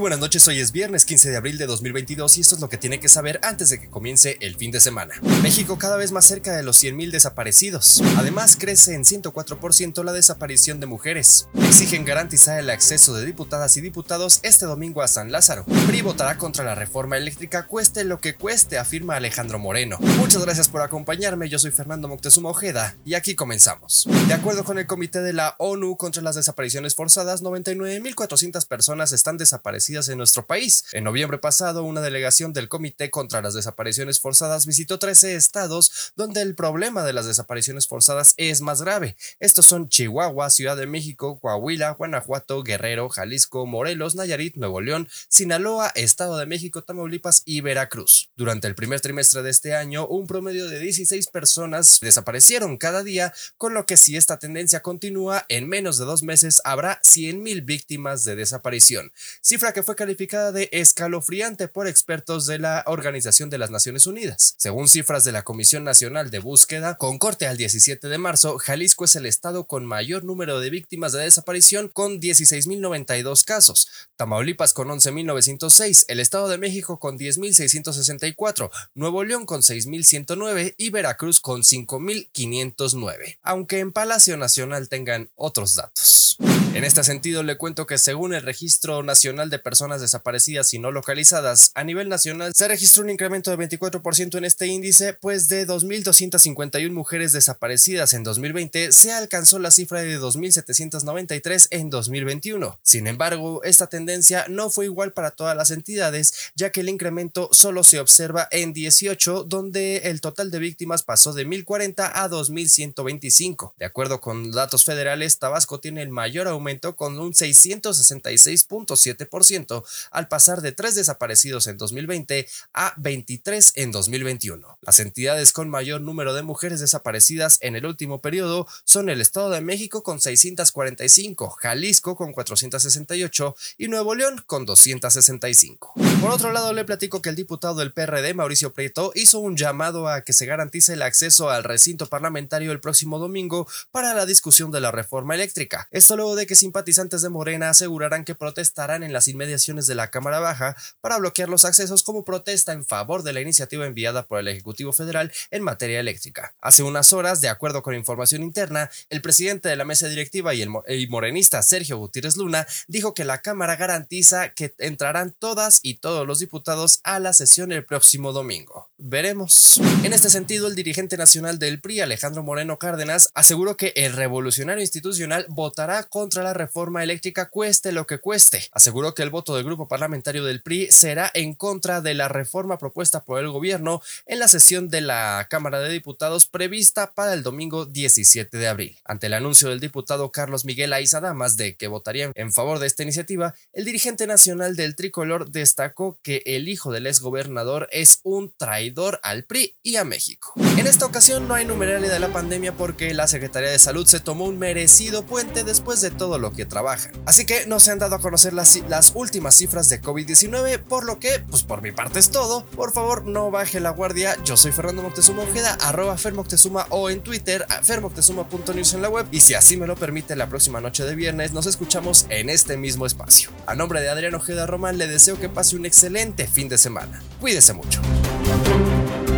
buenas noches, hoy es viernes 15 de abril de 2022 y esto es lo que tiene que saber antes de que comience el fin de semana. México cada vez más cerca de los 100.000 desaparecidos. Además, crece en 104% la desaparición de mujeres. Exigen garantizar el acceso de diputadas y diputados este domingo a San Lázaro. PRI votará contra la reforma eléctrica cueste lo que cueste, afirma Alejandro Moreno. Muchas gracias por acompañarme, yo soy Fernando Moctezuma Ojeda y aquí comenzamos. De acuerdo con el Comité de la ONU contra las desapariciones forzadas, 99.400 personas están desaparecidas en nuestro país. En noviembre pasado, una delegación del Comité contra las Desapariciones Forzadas visitó 13 estados donde el problema de las desapariciones forzadas es más grave. Estos son Chihuahua, Ciudad de México, Coahuila, Guanajuato, Guerrero, Jalisco, Morelos, Nayarit, Nuevo León, Sinaloa, Estado de México, Tamaulipas y Veracruz. Durante el primer trimestre de este año, un promedio de 16 personas desaparecieron cada día, con lo que si esta tendencia continúa, en menos de dos meses habrá 100.000 víctimas de desaparición cifra que fue calificada de escalofriante por expertos de la Organización de las Naciones Unidas. Según cifras de la Comisión Nacional de Búsqueda, con corte al 17 de marzo, Jalisco es el estado con mayor número de víctimas de desaparición con 16.092 casos, Tamaulipas con 11.906, el Estado de México con 10.664, Nuevo León con 6.109 y Veracruz con 5.509, aunque en Palacio Nacional tengan otros datos. En este sentido, le cuento que según el Registro Nacional de Personas Desaparecidas y No Localizadas, a nivel nacional se registró un incremento de 24% en este índice, pues de 2.251 mujeres desaparecidas en 2020 se alcanzó la cifra de 2.793 en 2021. Sin embargo, esta tendencia no fue igual para todas las entidades, ya que el incremento solo se observa en 18, donde el total de víctimas pasó de 1.040 a 2.125. De acuerdo con datos federales, Tabasco tiene el mayor aumento aumentó con un 666.7% al pasar de 3 desaparecidos en 2020 a 23 en 2021. Las entidades con mayor número de mujeres desaparecidas en el último periodo son el Estado de México con 645, Jalisco con 468 y Nuevo León con 265. Por otro lado, le platico que el diputado del PRD, Mauricio Prieto, hizo un llamado a que se garantice el acceso al recinto parlamentario el próximo domingo para la discusión de la reforma eléctrica. Esto luego de que simpatizantes de Morena asegurarán que protestarán en las inmediaciones de la Cámara Baja para bloquear los accesos como protesta en favor de la iniciativa enviada por el Ejecutivo Federal en materia eléctrica. Hace unas horas, de acuerdo con información interna, el presidente de la mesa directiva y el morenista Sergio Gutiérrez Luna dijo que la Cámara garantiza que entrarán todas y todos los diputados a la sesión el próximo domingo. Veremos. En este sentido, el dirigente nacional del PRI, Alejandro Moreno Cárdenas, aseguró que el revolucionario institucional votará contra la reforma eléctrica cueste lo que cueste. Aseguró que el voto del grupo parlamentario del PRI será en contra de la reforma propuesta por el gobierno en la sesión de la Cámara de Diputados prevista para el domingo 17 de abril. Ante el anuncio del diputado Carlos Miguel Aiza Damas de que votaría en favor de esta iniciativa, el dirigente nacional del tricolor destacó que el hijo del exgobernador es un traidor al PRI y a México. En esta ocasión no hay numeralia de la pandemia porque la Secretaría de Salud se tomó un merecido puente después de todo lo que trabajan. Así que no se han dado a conocer las, últimas cifras de COVID-19, por lo que, pues por mi parte es todo. Por favor, no baje la guardia. Yo soy Fernando Moctezuma Ojeda, arroba Fermoctezuma o en Twitter, fermoctezuma.news en la web. Y si así me lo permite, la próxima noche de viernes nos escuchamos en este mismo espacio. A nombre de Adrián Ojeda Román, le deseo que pase un excelente fin de semana. Cuídese mucho. Thank you.